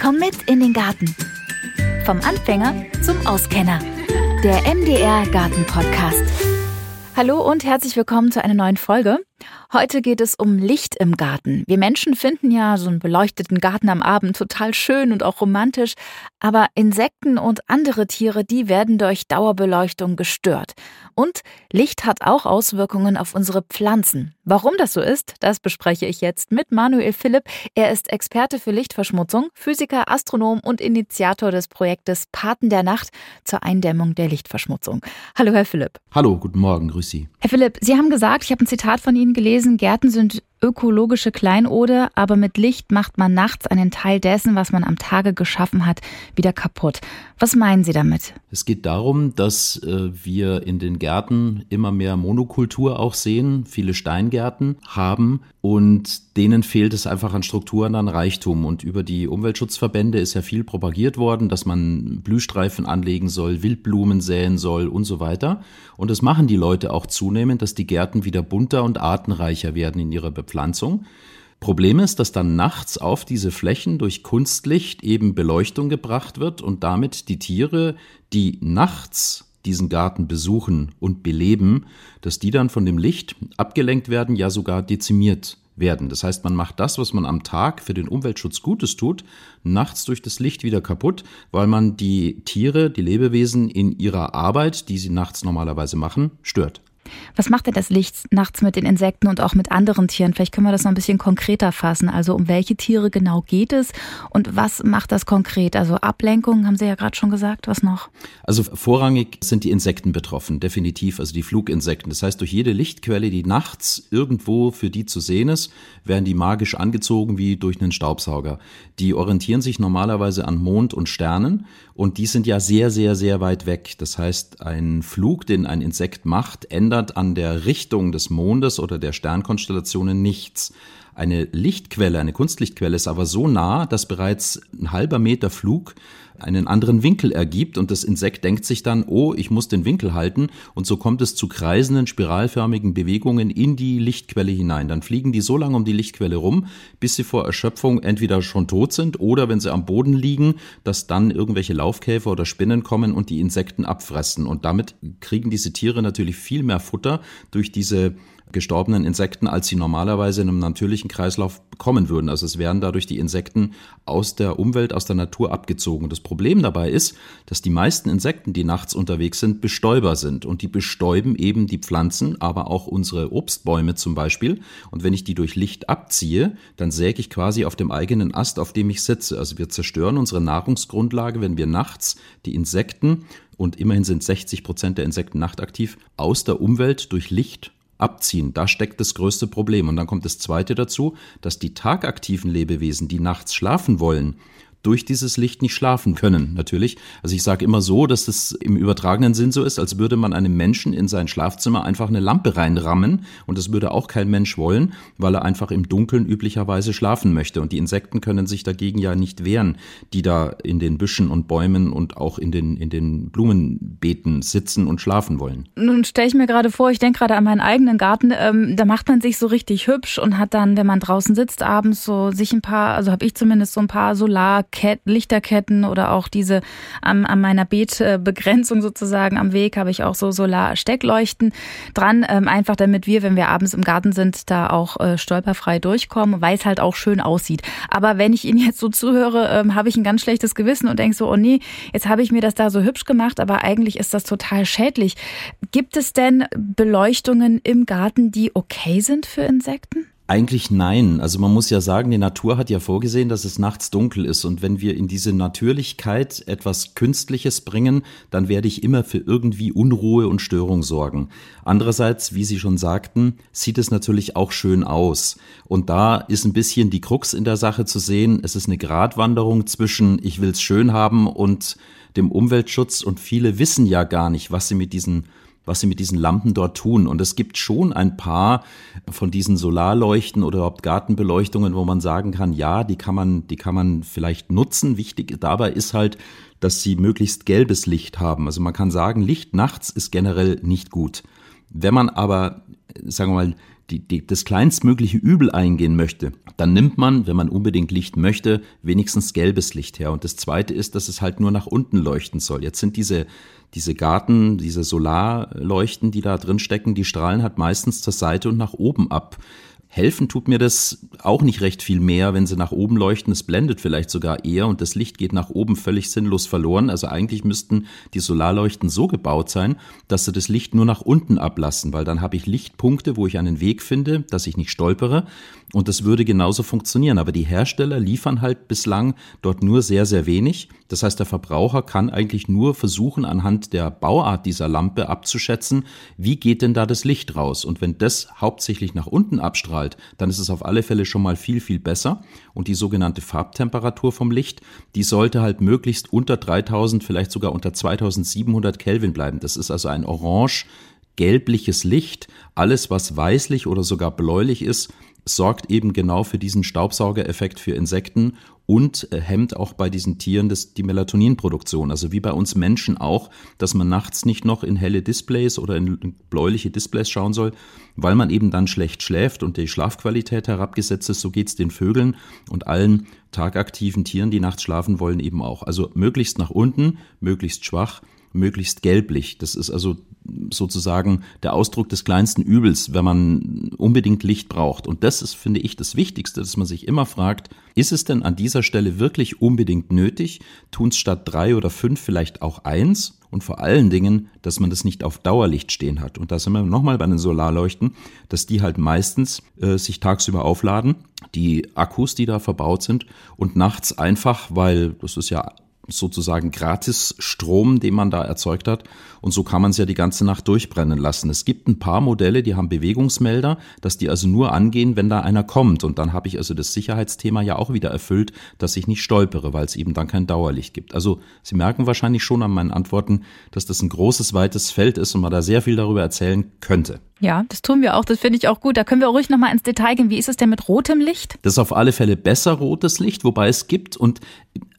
Komm mit in den Garten. Vom Anfänger zum Auskenner. Der MDR Garten Podcast. Hallo und herzlich willkommen zu einer neuen Folge. Heute geht es um Licht im Garten. Wir Menschen finden ja so einen beleuchteten Garten am Abend total schön und auch romantisch, aber Insekten und andere Tiere, die werden durch Dauerbeleuchtung gestört. Und Licht hat auch Auswirkungen auf unsere Pflanzen. Warum das so ist, das bespreche ich jetzt mit Manuel Philipp. Er ist Experte für Lichtverschmutzung, Physiker, Astronom und Initiator des Projektes Paten der Nacht zur Eindämmung der Lichtverschmutzung. Hallo, Herr Philipp. Hallo, guten Morgen, grüß Sie. Herr Philipp, Sie haben gesagt, ich habe ein Zitat von Ihnen gelesen, Gärten sind ökologische Kleinode, aber mit Licht macht man nachts einen Teil dessen, was man am Tage geschaffen hat, wieder kaputt. Was meinen Sie damit? Es geht darum, dass äh, wir in den Gärten immer mehr Monokultur auch sehen, viele Steingärten haben und denen fehlt es einfach an Strukturen, an Reichtum. Und über die Umweltschutzverbände ist ja viel propagiert worden, dass man Blühstreifen anlegen soll, Wildblumen säen soll und so weiter. Und das machen die Leute auch zunehmend, dass die Gärten wieder bunter und artenreicher werden in ihrer Bepflanzung. Problem ist, dass dann nachts auf diese Flächen durch Kunstlicht eben Beleuchtung gebracht wird und damit die Tiere, die nachts diesen Garten besuchen und beleben, dass die dann von dem Licht abgelenkt werden, ja sogar dezimiert werden. Das heißt, man macht das, was man am Tag für den Umweltschutz Gutes tut, nachts durch das Licht wieder kaputt, weil man die Tiere, die Lebewesen in ihrer Arbeit, die sie nachts normalerweise machen, stört. Was macht denn das Licht nachts mit den Insekten und auch mit anderen Tieren? Vielleicht können wir das noch ein bisschen konkreter fassen. Also um welche Tiere genau geht es und was macht das konkret? Also Ablenkung, haben Sie ja gerade schon gesagt. Was noch? Also vorrangig sind die Insekten betroffen, definitiv, also die Fluginsekten. Das heißt, durch jede Lichtquelle, die nachts irgendwo für die zu sehen ist, werden die magisch angezogen wie durch einen Staubsauger. Die orientieren sich normalerweise an Mond und Sternen und die sind ja sehr, sehr, sehr weit weg. Das heißt, ein Flug, den ein Insekt macht, ändert an der Richtung des Mondes oder der Sternkonstellationen nichts. Eine Lichtquelle, eine Kunstlichtquelle ist aber so nah, dass bereits ein halber Meter Flug einen anderen Winkel ergibt und das Insekt denkt sich dann, oh, ich muss den Winkel halten und so kommt es zu kreisenden, spiralförmigen Bewegungen in die Lichtquelle hinein. Dann fliegen die so lange um die Lichtquelle rum, bis sie vor Erschöpfung entweder schon tot sind oder wenn sie am Boden liegen, dass dann irgendwelche Laufkäfer oder Spinnen kommen und die Insekten abfressen und damit kriegen diese Tiere natürlich viel mehr Futter durch diese gestorbenen Insekten, als sie normalerweise in einem natürlichen Kreislauf bekommen würden. Also es werden dadurch die Insekten aus der Umwelt, aus der Natur abgezogen. Das Problem dabei ist, dass die meisten Insekten, die nachts unterwegs sind, Bestäuber sind. Und die bestäuben eben die Pflanzen, aber auch unsere Obstbäume zum Beispiel. Und wenn ich die durch Licht abziehe, dann säge ich quasi auf dem eigenen Ast, auf dem ich sitze. Also wir zerstören unsere Nahrungsgrundlage, wenn wir nachts die Insekten und immerhin sind 60 Prozent der Insekten nachtaktiv, aus der Umwelt durch Licht abziehen. Da steckt das größte Problem. Und dann kommt das Zweite dazu, dass die tagaktiven Lebewesen, die nachts schlafen wollen, durch dieses Licht nicht schlafen können, natürlich. Also ich sage immer so, dass das im übertragenen Sinn so ist, als würde man einem Menschen in sein Schlafzimmer einfach eine Lampe reinrammen und das würde auch kein Mensch wollen, weil er einfach im Dunkeln üblicherweise schlafen möchte. Und die Insekten können sich dagegen ja nicht wehren, die da in den Büschen und Bäumen und auch in den, in den Blumenbeeten sitzen und schlafen wollen. Nun stelle ich mir gerade vor, ich denke gerade an meinen eigenen Garten, ähm, da macht man sich so richtig hübsch und hat dann, wenn man draußen sitzt, abends so sich ein paar, also habe ich zumindest so ein paar Solar Lichterketten oder auch diese an, an meiner Beetbegrenzung sozusagen am Weg habe ich auch so Solarsteckleuchten dran, ähm, einfach damit wir, wenn wir abends im Garten sind, da auch äh, stolperfrei durchkommen, weil es halt auch schön aussieht. Aber wenn ich Ihnen jetzt so zuhöre, ähm, habe ich ein ganz schlechtes Gewissen und denke so, oh nee, jetzt habe ich mir das da so hübsch gemacht, aber eigentlich ist das total schädlich. Gibt es denn Beleuchtungen im Garten, die okay sind für Insekten? Eigentlich nein. Also man muss ja sagen, die Natur hat ja vorgesehen, dass es nachts dunkel ist. Und wenn wir in diese Natürlichkeit etwas Künstliches bringen, dann werde ich immer für irgendwie Unruhe und Störung sorgen. Andererseits, wie Sie schon sagten, sieht es natürlich auch schön aus. Und da ist ein bisschen die Krux in der Sache zu sehen. Es ist eine Gratwanderung zwischen ich will es schön haben und dem Umweltschutz. Und viele wissen ja gar nicht, was sie mit diesen was sie mit diesen Lampen dort tun. Und es gibt schon ein paar von diesen Solarleuchten oder überhaupt Gartenbeleuchtungen, wo man sagen kann, ja, die kann man, die kann man vielleicht nutzen. Wichtig dabei ist halt, dass sie möglichst gelbes Licht haben. Also man kann sagen, Licht nachts ist generell nicht gut. Wenn man aber, sagen wir mal, die, die, das kleinstmögliche Übel eingehen möchte, dann nimmt man, wenn man unbedingt Licht möchte, wenigstens gelbes Licht her. Und das Zweite ist, dass es halt nur nach unten leuchten soll. Jetzt sind diese, diese Garten, diese Solarleuchten, die da drin stecken, die strahlen halt meistens zur Seite und nach oben ab. Helfen tut mir das auch nicht recht viel mehr, wenn sie nach oben leuchten. Es blendet vielleicht sogar eher und das Licht geht nach oben völlig sinnlos verloren. Also eigentlich müssten die Solarleuchten so gebaut sein, dass sie das Licht nur nach unten ablassen, weil dann habe ich Lichtpunkte, wo ich einen Weg finde, dass ich nicht stolpere. Und das würde genauso funktionieren. Aber die Hersteller liefern halt bislang dort nur sehr, sehr wenig. Das heißt, der Verbraucher kann eigentlich nur versuchen, anhand der Bauart dieser Lampe abzuschätzen, wie geht denn da das Licht raus? Und wenn das hauptsächlich nach unten abstrahlt, dann ist es auf alle Fälle schon mal viel, viel besser. Und die sogenannte Farbtemperatur vom Licht, die sollte halt möglichst unter 3000, vielleicht sogar unter 2700 Kelvin bleiben. Das ist also ein orange gelbliches Licht. Alles, was weißlich oder sogar bläulich ist, sorgt eben genau für diesen Staubsaugereffekt für Insekten und äh, hemmt auch bei diesen Tieren das, die Melatoninproduktion. Also wie bei uns Menschen auch, dass man nachts nicht noch in helle Displays oder in bläuliche Displays schauen soll, weil man eben dann schlecht schläft und die Schlafqualität herabgesetzt ist. So geht's den Vögeln und allen tagaktiven Tieren, die nachts schlafen wollen, eben auch. Also möglichst nach unten, möglichst schwach möglichst gelblich. Das ist also sozusagen der Ausdruck des kleinsten Übels, wenn man unbedingt Licht braucht. Und das ist, finde ich, das Wichtigste, dass man sich immer fragt, ist es denn an dieser Stelle wirklich unbedingt nötig? Tun es statt drei oder fünf vielleicht auch eins? Und vor allen Dingen, dass man das nicht auf Dauerlicht stehen hat. Und da sind wir nochmal bei den Solarleuchten, dass die halt meistens äh, sich tagsüber aufladen, die Akkus, die da verbaut sind, und nachts einfach, weil das ist ja sozusagen gratis Strom, den man da erzeugt hat. Und so kann man es ja die ganze Nacht durchbrennen lassen. Es gibt ein paar Modelle, die haben Bewegungsmelder, dass die also nur angehen, wenn da einer kommt. Und dann habe ich also das Sicherheitsthema ja auch wieder erfüllt, dass ich nicht stolpere, weil es eben dann kein Dauerlicht gibt. Also Sie merken wahrscheinlich schon an meinen Antworten, dass das ein großes, weites Feld ist und man da sehr viel darüber erzählen könnte. Ja, das tun wir auch. Das finde ich auch gut. Da können wir auch ruhig nochmal ins Detail gehen. Wie ist es denn mit rotem Licht? Das ist auf alle Fälle besser rotes Licht, wobei es gibt und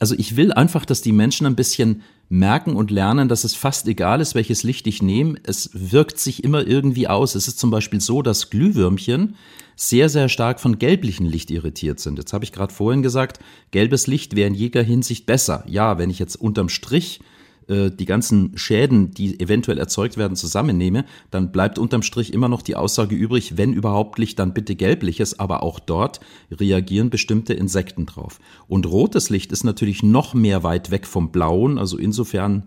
also ich will einfach, dass die Menschen ein bisschen merken und lernen, dass es fast egal ist, welches Licht ich nehme. Es wirkt sich immer irgendwie aus. Es ist zum Beispiel so, dass Glühwürmchen sehr, sehr stark von gelblichem Licht irritiert sind. Jetzt habe ich gerade vorhin gesagt, gelbes Licht wäre in jeder Hinsicht besser. Ja, wenn ich jetzt unterm Strich äh, die ganzen Schäden, die eventuell erzeugt werden, zusammennehme, dann bleibt unterm Strich immer noch die Aussage übrig, wenn überhaupt Licht, dann bitte gelbliches, aber auch dort reagieren bestimmte Insekten drauf. Und rotes Licht ist natürlich noch mehr weit weg vom blauen, also insofern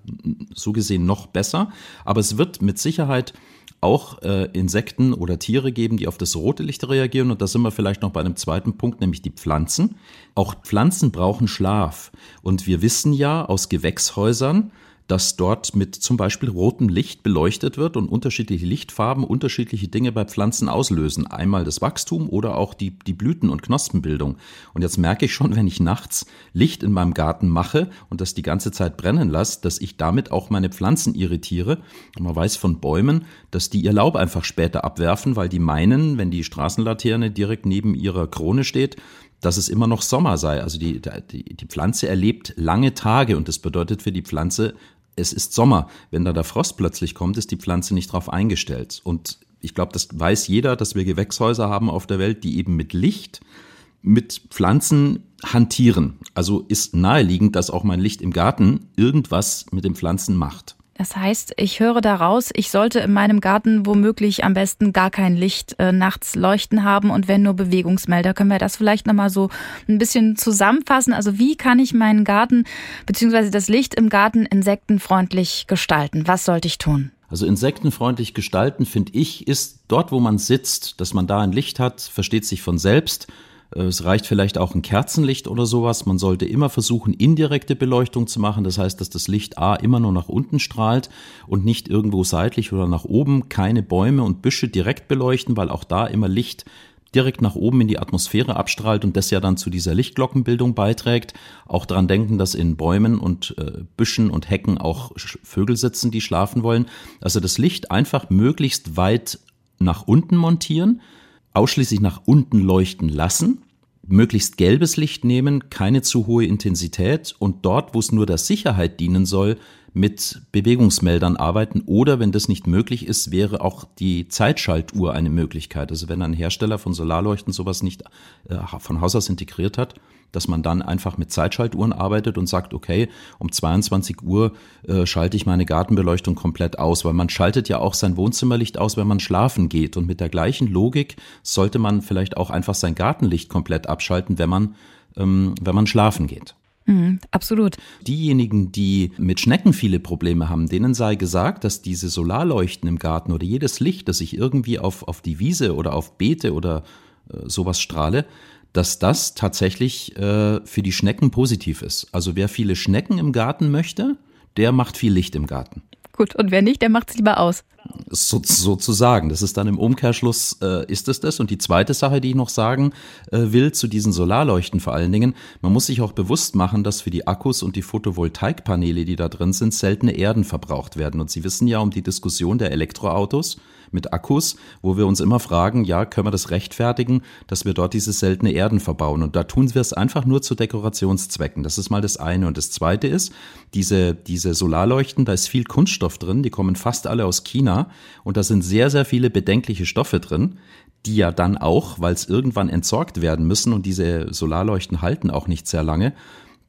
so gesehen noch besser, aber es wird mit Sicherheit auch äh, Insekten oder Tiere geben, die auf das rote Licht reagieren. Und da sind wir vielleicht noch bei einem zweiten Punkt, nämlich die Pflanzen. Auch Pflanzen brauchen Schlaf. Und wir wissen ja aus Gewächshäusern, dass dort mit zum Beispiel rotem Licht beleuchtet wird und unterschiedliche Lichtfarben unterschiedliche Dinge bei Pflanzen auslösen. Einmal das Wachstum oder auch die, die Blüten- und Knospenbildung. Und jetzt merke ich schon, wenn ich nachts Licht in meinem Garten mache und das die ganze Zeit brennen lasse, dass ich damit auch meine Pflanzen irritiere. Und man weiß von Bäumen, dass die ihr Laub einfach später abwerfen, weil die meinen, wenn die Straßenlaterne direkt neben ihrer Krone steht, dass es immer noch Sommer sei. Also die, die, die Pflanze erlebt lange Tage und das bedeutet für die Pflanze es ist Sommer. Wenn da der Frost plötzlich kommt, ist die Pflanze nicht darauf eingestellt. Und ich glaube, das weiß jeder, dass wir Gewächshäuser haben auf der Welt, die eben mit Licht, mit Pflanzen hantieren. Also ist naheliegend, dass auch mein Licht im Garten irgendwas mit den Pflanzen macht. Das heißt, ich höre daraus, ich sollte in meinem Garten womöglich am besten gar kein Licht äh, nachts leuchten haben und wenn nur Bewegungsmelder. Können wir das vielleicht nochmal so ein bisschen zusammenfassen? Also wie kann ich meinen Garten bzw. das Licht im Garten insektenfreundlich gestalten? Was sollte ich tun? Also insektenfreundlich gestalten, finde ich, ist dort, wo man sitzt, dass man da ein Licht hat, versteht sich von selbst. Es reicht vielleicht auch ein Kerzenlicht oder sowas. Man sollte immer versuchen, indirekte Beleuchtung zu machen. Das heißt, dass das Licht A immer nur nach unten strahlt und nicht irgendwo seitlich oder nach oben. Keine Bäume und Büsche direkt beleuchten, weil auch da immer Licht direkt nach oben in die Atmosphäre abstrahlt und das ja dann zu dieser Lichtglockenbildung beiträgt. Auch daran denken, dass in Bäumen und äh, Büschen und Hecken auch Vögel sitzen, die schlafen wollen. Also das Licht einfach möglichst weit nach unten montieren ausschließlich nach unten leuchten lassen, möglichst gelbes Licht nehmen, keine zu hohe Intensität und dort, wo es nur der Sicherheit dienen soll, mit Bewegungsmeldern arbeiten oder wenn das nicht möglich ist, wäre auch die Zeitschaltuhr eine Möglichkeit. Also wenn ein Hersteller von Solarleuchten sowas nicht äh, von Haus aus integriert hat, dass man dann einfach mit Zeitschaltuhren arbeitet und sagt, okay, um 22 Uhr äh, schalte ich meine Gartenbeleuchtung komplett aus, weil man schaltet ja auch sein Wohnzimmerlicht aus, wenn man schlafen geht. Und mit der gleichen Logik sollte man vielleicht auch einfach sein Gartenlicht komplett abschalten, wenn man, ähm, wenn man schlafen geht. Mhm, absolut. Diejenigen, die mit Schnecken viele Probleme haben, denen sei gesagt, dass diese Solarleuchten im Garten oder jedes Licht, das ich irgendwie auf, auf die Wiese oder auf Beete oder äh, sowas strahle, dass das tatsächlich äh, für die Schnecken positiv ist. Also wer viele Schnecken im Garten möchte, der macht viel Licht im Garten. Gut, und wer nicht, der macht es lieber aus. So, sozusagen. Das ist dann im Umkehrschluss, äh, ist es das. Und die zweite Sache, die ich noch sagen äh, will zu diesen Solarleuchten vor allen Dingen, man muss sich auch bewusst machen, dass für die Akkus und die Photovoltaikpaneele, die da drin sind, seltene Erden verbraucht werden. Und Sie wissen ja um die Diskussion der Elektroautos mit Akkus, wo wir uns immer fragen, ja, können wir das rechtfertigen, dass wir dort diese seltene Erden verbauen? Und da tun wir es einfach nur zu Dekorationszwecken. Das ist mal das eine. Und das zweite ist, diese, diese Solarleuchten, da ist viel Kunststoff drin, die kommen fast alle aus China und da sind sehr, sehr viele bedenkliche Stoffe drin, die ja dann auch, weil es irgendwann entsorgt werden müssen und diese Solarleuchten halten auch nicht sehr lange,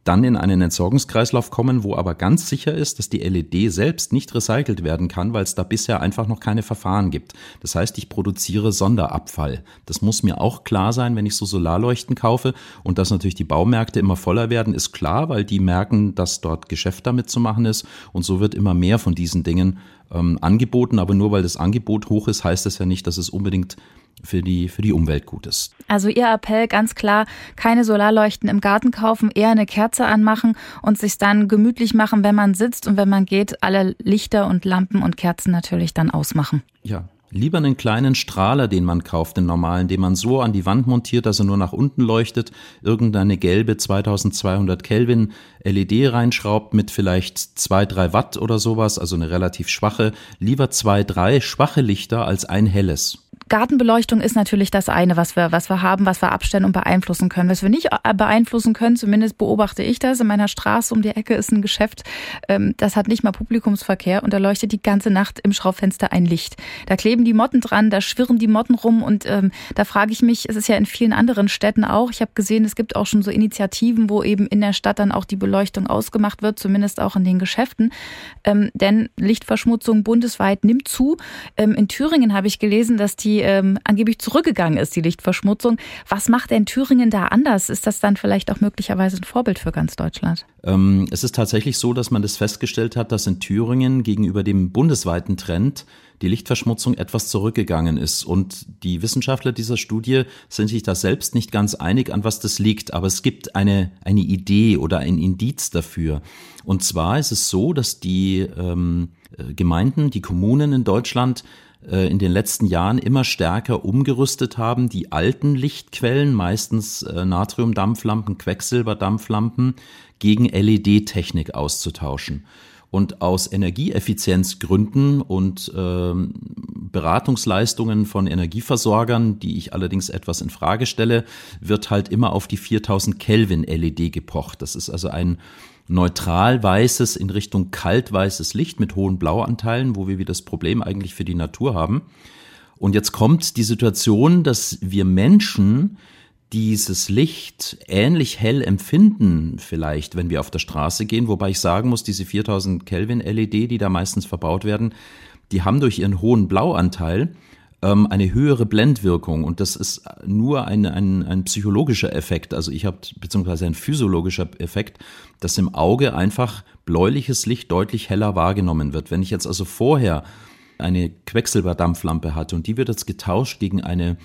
dann in einen Entsorgungskreislauf kommen, wo aber ganz sicher ist, dass die LED selbst nicht recycelt werden kann, weil es da bisher einfach noch keine Verfahren gibt. Das heißt, ich produziere Sonderabfall. Das muss mir auch klar sein, wenn ich so Solarleuchten kaufe und dass natürlich die Baumärkte immer voller werden, ist klar, weil die merken, dass dort Geschäft damit zu machen ist und so wird immer mehr von diesen Dingen ähm, angeboten. Aber nur weil das Angebot hoch ist, heißt das ja nicht, dass es unbedingt für die, für die Umwelt gut ist. Also Ihr Appell ganz klar, keine Solarleuchten im Garten kaufen, eher eine Kerze anmachen und sich dann gemütlich machen, wenn man sitzt und wenn man geht, alle Lichter und Lampen und Kerzen natürlich dann ausmachen. Ja, Lieber einen kleinen Strahler, den man kauft, den normalen, den man so an die Wand montiert, dass er nur nach unten leuchtet, irgendeine gelbe 2200 Kelvin LED reinschraubt mit vielleicht zwei, drei Watt oder sowas, also eine relativ schwache. Lieber zwei, drei schwache Lichter als ein helles. Gartenbeleuchtung ist natürlich das eine, was wir, was wir haben, was wir abstellen und beeinflussen können. Was wir nicht äh, beeinflussen können, zumindest beobachte ich das. In meiner Straße um die Ecke ist ein Geschäft, ähm, das hat nicht mal Publikumsverkehr und da leuchtet die ganze Nacht im Schraubfenster ein Licht. Da kleben die Motten dran, da schwirren die Motten rum und ähm, da frage ich mich, es ist ja in vielen anderen Städten auch. Ich habe gesehen, es gibt auch schon so Initiativen, wo eben in der Stadt dann auch die Beleuchtung ausgemacht wird, zumindest auch in den Geschäften. Ähm, denn Lichtverschmutzung bundesweit nimmt zu. Ähm, in Thüringen habe ich gelesen, dass die ähm, angeblich zurückgegangen ist, die Lichtverschmutzung. Was macht denn Thüringen da anders? Ist das dann vielleicht auch möglicherweise ein Vorbild für ganz Deutschland? Ähm, es ist tatsächlich so, dass man das festgestellt hat, dass in Thüringen gegenüber dem bundesweiten Trend die Lichtverschmutzung etwas zurückgegangen ist. Und die Wissenschaftler dieser Studie sind sich da selbst nicht ganz einig, an was das liegt. Aber es gibt eine, eine Idee oder ein Indiz dafür. Und zwar ist es so, dass die ähm, äh, Gemeinden, die Kommunen in Deutschland in den letzten Jahren immer stärker umgerüstet haben, die alten Lichtquellen, meistens äh, Natriumdampflampen, Quecksilberdampflampen, gegen LED-Technik auszutauschen. Und aus Energieeffizienzgründen und ähm, Beratungsleistungen von Energieversorgern, die ich allerdings etwas in Frage stelle, wird halt immer auf die 4000 Kelvin LED gepocht. Das ist also ein neutral weißes in Richtung kalt weißes Licht mit hohen Blauanteilen, wo wir wieder das Problem eigentlich für die Natur haben. Und jetzt kommt die Situation, dass wir Menschen dieses Licht ähnlich hell empfinden, vielleicht, wenn wir auf der Straße gehen, wobei ich sagen muss, diese 4000 Kelvin LED, die da meistens verbaut werden, die haben durch ihren hohen Blauanteil ähm, eine höhere Blendwirkung und das ist nur ein, ein, ein psychologischer Effekt, also ich habe, beziehungsweise ein physiologischer Effekt, dass im Auge einfach bläuliches Licht deutlich heller wahrgenommen wird. Wenn ich jetzt also vorher eine Quecksilberdampflampe hatte und die wird jetzt getauscht gegen eine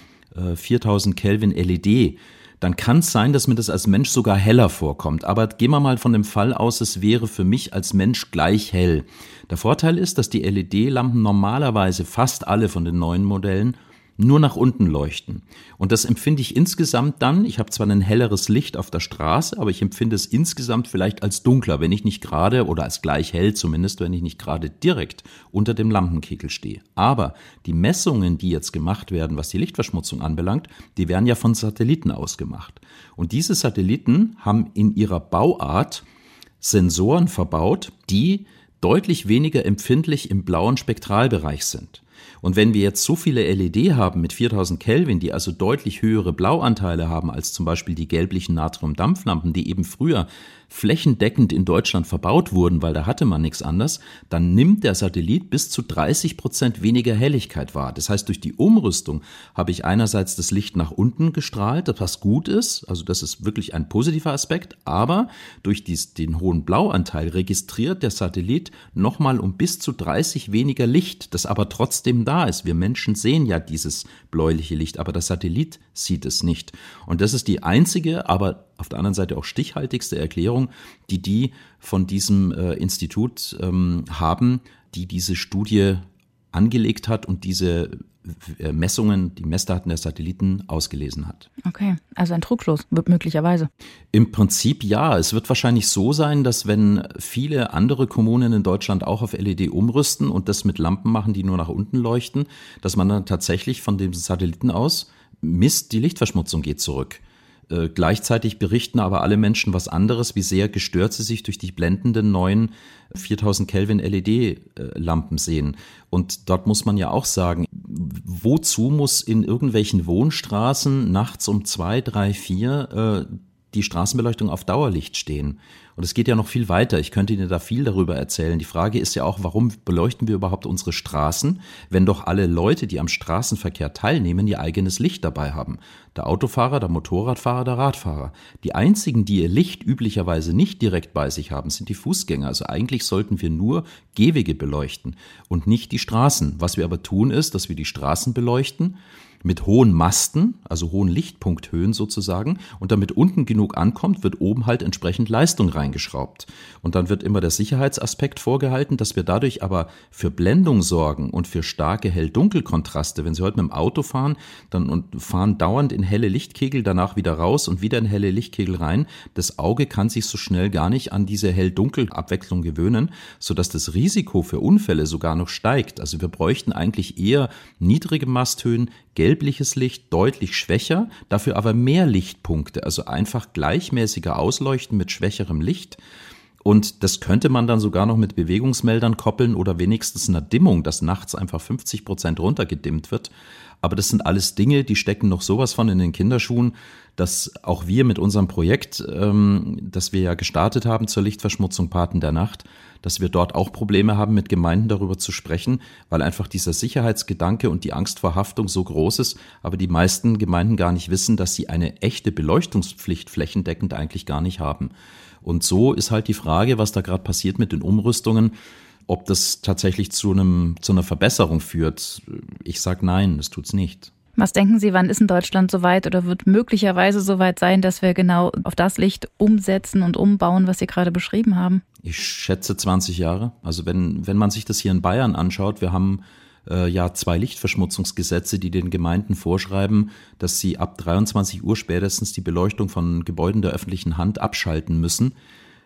4000 äh, Kelvin LED, dann kann es sein, dass mir das als Mensch sogar heller vorkommt. Aber gehen wir mal von dem Fall aus, es wäre für mich als Mensch gleich hell. Der Vorteil ist, dass die LED-Lampen normalerweise fast alle von den neuen Modellen nur nach unten leuchten. Und das empfinde ich insgesamt dann, ich habe zwar ein helleres Licht auf der Straße, aber ich empfinde es insgesamt vielleicht als dunkler, wenn ich nicht gerade, oder als gleich hell zumindest, wenn ich nicht gerade direkt unter dem Lampenkegel stehe. Aber die Messungen, die jetzt gemacht werden, was die Lichtverschmutzung anbelangt, die werden ja von Satelliten ausgemacht. Und diese Satelliten haben in ihrer Bauart Sensoren verbaut, die deutlich weniger empfindlich im blauen Spektralbereich sind. Und wenn wir jetzt so viele LED haben mit 4000 Kelvin, die also deutlich höhere Blauanteile haben als zum Beispiel die gelblichen Natriumdampflampen, die eben früher flächendeckend in Deutschland verbaut wurden, weil da hatte man nichts anders, dann nimmt der Satellit bis zu 30 Prozent weniger Helligkeit wahr. Das heißt, durch die Umrüstung habe ich einerseits das Licht nach unten gestrahlt, was gut ist, also das ist wirklich ein positiver Aspekt, aber durch dies, den hohen Blauanteil registriert der Satellit nochmal um bis zu 30 weniger Licht, das aber trotzdem da ist. Wir Menschen sehen ja dieses bläuliche Licht, aber der Satellit sieht es nicht. Und das ist die einzige, aber auf der anderen Seite auch stichhaltigste Erklärung, die die von diesem äh, Institut ähm, haben, die diese Studie angelegt hat und diese äh, Messungen, die Messdaten der Satelliten ausgelesen hat. Okay, also ein Trugschluss, möglicherweise. Im Prinzip ja. Es wird wahrscheinlich so sein, dass wenn viele andere Kommunen in Deutschland auch auf LED umrüsten und das mit Lampen machen, die nur nach unten leuchten, dass man dann tatsächlich von dem Satelliten aus misst, die Lichtverschmutzung geht zurück. Äh, gleichzeitig berichten aber alle Menschen was anderes, wie sehr gestört sie sich durch die blendenden neuen 4000 Kelvin LED-Lampen sehen. Und dort muss man ja auch sagen, wozu muss in irgendwelchen Wohnstraßen nachts um zwei, drei, vier äh, die Straßenbeleuchtung auf Dauerlicht stehen? Und es geht ja noch viel weiter. Ich könnte Ihnen da viel darüber erzählen. Die Frage ist ja auch, warum beleuchten wir überhaupt unsere Straßen, wenn doch alle Leute, die am Straßenverkehr teilnehmen, ihr eigenes Licht dabei haben? Der Autofahrer, der Motorradfahrer, der Radfahrer. Die einzigen, die ihr Licht üblicherweise nicht direkt bei sich haben, sind die Fußgänger. Also eigentlich sollten wir nur Gehwege beleuchten und nicht die Straßen. Was wir aber tun ist, dass wir die Straßen beleuchten mit hohen Masten, also hohen Lichtpunkthöhen sozusagen. Und damit unten genug ankommt, wird oben halt entsprechend Leistung reingeschraubt. Und dann wird immer der Sicherheitsaspekt vorgehalten, dass wir dadurch aber für Blendung sorgen und für starke Hell-Dunkel-Kontraste. Wenn Sie heute mit dem Auto fahren dann und fahren dauernd in helle Lichtkegel, danach wieder raus und wieder in helle Lichtkegel rein, das Auge kann sich so schnell gar nicht an diese Hell-Dunkel-Abwechslung gewöhnen, sodass das Risiko für Unfälle sogar noch steigt. Also wir bräuchten eigentlich eher niedrige Masthöhen, gelbliches Licht deutlich schwächer, dafür aber mehr Lichtpunkte, also einfach gleichmäßiger ausleuchten mit schwächerem Licht. Und das könnte man dann sogar noch mit Bewegungsmeldern koppeln oder wenigstens einer Dimmung, dass nachts einfach 50 Prozent runtergedimmt wird. Aber das sind alles Dinge, die stecken noch sowas von in den Kinderschuhen, dass auch wir mit unserem Projekt, ähm, das wir ja gestartet haben zur Lichtverschmutzung Paten der Nacht, dass wir dort auch Probleme haben, mit Gemeinden darüber zu sprechen, weil einfach dieser Sicherheitsgedanke und die Angst vor Haftung so groß ist, aber die meisten Gemeinden gar nicht wissen, dass sie eine echte Beleuchtungspflicht flächendeckend eigentlich gar nicht haben. Und so ist halt die Frage, was da gerade passiert mit den Umrüstungen, ob das tatsächlich zu einem zu einer Verbesserung führt. Ich sage nein, das tut's nicht. Was denken Sie, wann ist in Deutschland soweit oder wird möglicherweise soweit sein, dass wir genau auf das Licht umsetzen und umbauen, was Sie gerade beschrieben haben? Ich schätze 20 Jahre. Also wenn, wenn man sich das hier in Bayern anschaut, wir haben äh, ja zwei Lichtverschmutzungsgesetze, die den Gemeinden vorschreiben, dass sie ab 23 Uhr spätestens die Beleuchtung von Gebäuden der öffentlichen Hand abschalten müssen.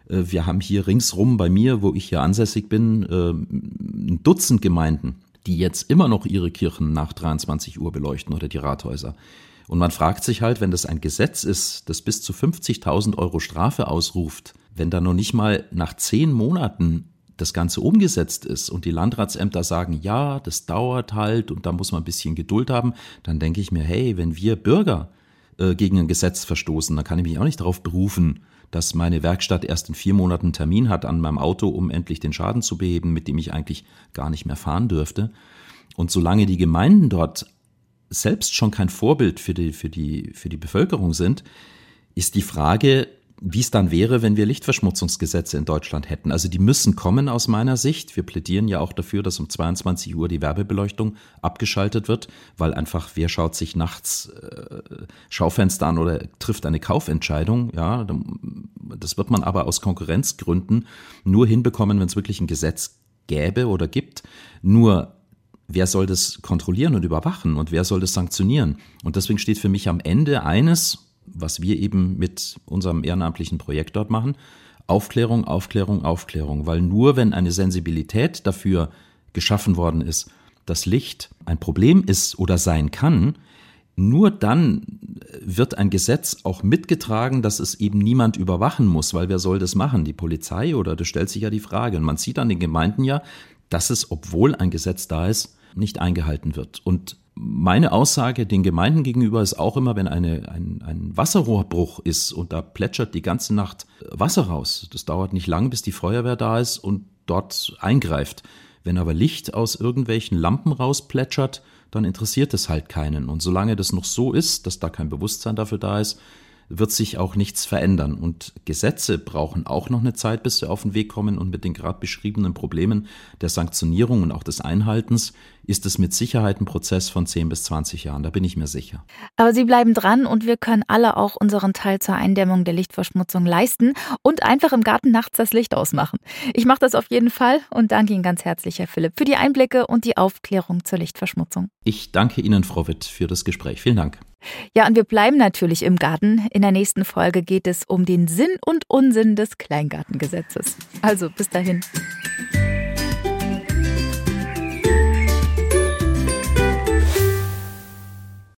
Äh, wir haben hier ringsrum bei mir, wo ich hier ansässig bin, äh, ein Dutzend Gemeinden, die jetzt immer noch ihre Kirchen nach 23 Uhr beleuchten oder die Rathäuser. Und man fragt sich halt, wenn das ein Gesetz ist, das bis zu 50.000 Euro Strafe ausruft, wenn da noch nicht mal nach zehn Monaten das Ganze umgesetzt ist und die Landratsämter sagen, ja, das dauert halt und da muss man ein bisschen Geduld haben, dann denke ich mir, hey, wenn wir Bürger äh, gegen ein Gesetz verstoßen, dann kann ich mich auch nicht darauf berufen, dass meine Werkstatt erst in vier Monaten Termin hat an meinem Auto, um endlich den Schaden zu beheben, mit dem ich eigentlich gar nicht mehr fahren dürfte. Und solange die Gemeinden dort selbst schon kein Vorbild für die, für die, für die Bevölkerung sind, ist die Frage, wie es dann wäre, wenn wir Lichtverschmutzungsgesetze in Deutschland hätten. Also die müssen kommen aus meiner Sicht. Wir plädieren ja auch dafür, dass um 22 Uhr die Werbebeleuchtung abgeschaltet wird, weil einfach wer schaut sich nachts äh, Schaufenster an oder trifft eine Kaufentscheidung. Ja, das wird man aber aus Konkurrenzgründen nur hinbekommen, wenn es wirklich ein Gesetz gäbe oder gibt. Nur wer soll das kontrollieren und überwachen und wer soll das sanktionieren? Und deswegen steht für mich am Ende eines, was wir eben mit unserem ehrenamtlichen Projekt dort machen, Aufklärung, Aufklärung, Aufklärung, weil nur wenn eine Sensibilität dafür geschaffen worden ist, dass Licht ein Problem ist oder sein kann, nur dann wird ein Gesetz auch mitgetragen, dass es eben niemand überwachen muss, weil wer soll das machen? Die Polizei oder das stellt sich ja die Frage. Und man sieht an den Gemeinden ja, dass es, obwohl ein Gesetz da ist, nicht eingehalten wird. Und meine Aussage den Gemeinden gegenüber ist auch immer, wenn eine, ein, ein Wasserrohrbruch ist und da plätschert die ganze Nacht Wasser raus. Das dauert nicht lang, bis die Feuerwehr da ist und dort eingreift. Wenn aber Licht aus irgendwelchen Lampen rausplätschert, dann interessiert es halt keinen. Und solange das noch so ist, dass da kein Bewusstsein dafür da ist, wird sich auch nichts verändern. Und Gesetze brauchen auch noch eine Zeit, bis sie auf den Weg kommen. Und mit den gerade beschriebenen Problemen der Sanktionierung und auch des Einhaltens ist es mit Sicherheit ein Prozess von 10 bis 20 Jahren. Da bin ich mir sicher. Aber Sie bleiben dran und wir können alle auch unseren Teil zur Eindämmung der Lichtverschmutzung leisten und einfach im Garten nachts das Licht ausmachen. Ich mache das auf jeden Fall und danke Ihnen ganz herzlich, Herr Philipp, für die Einblicke und die Aufklärung zur Lichtverschmutzung. Ich danke Ihnen, Frau Witt, für das Gespräch. Vielen Dank. Ja, und wir bleiben natürlich im Garten. In der nächsten Folge geht es um den Sinn und Unsinn des Kleingartengesetzes. Also bis dahin.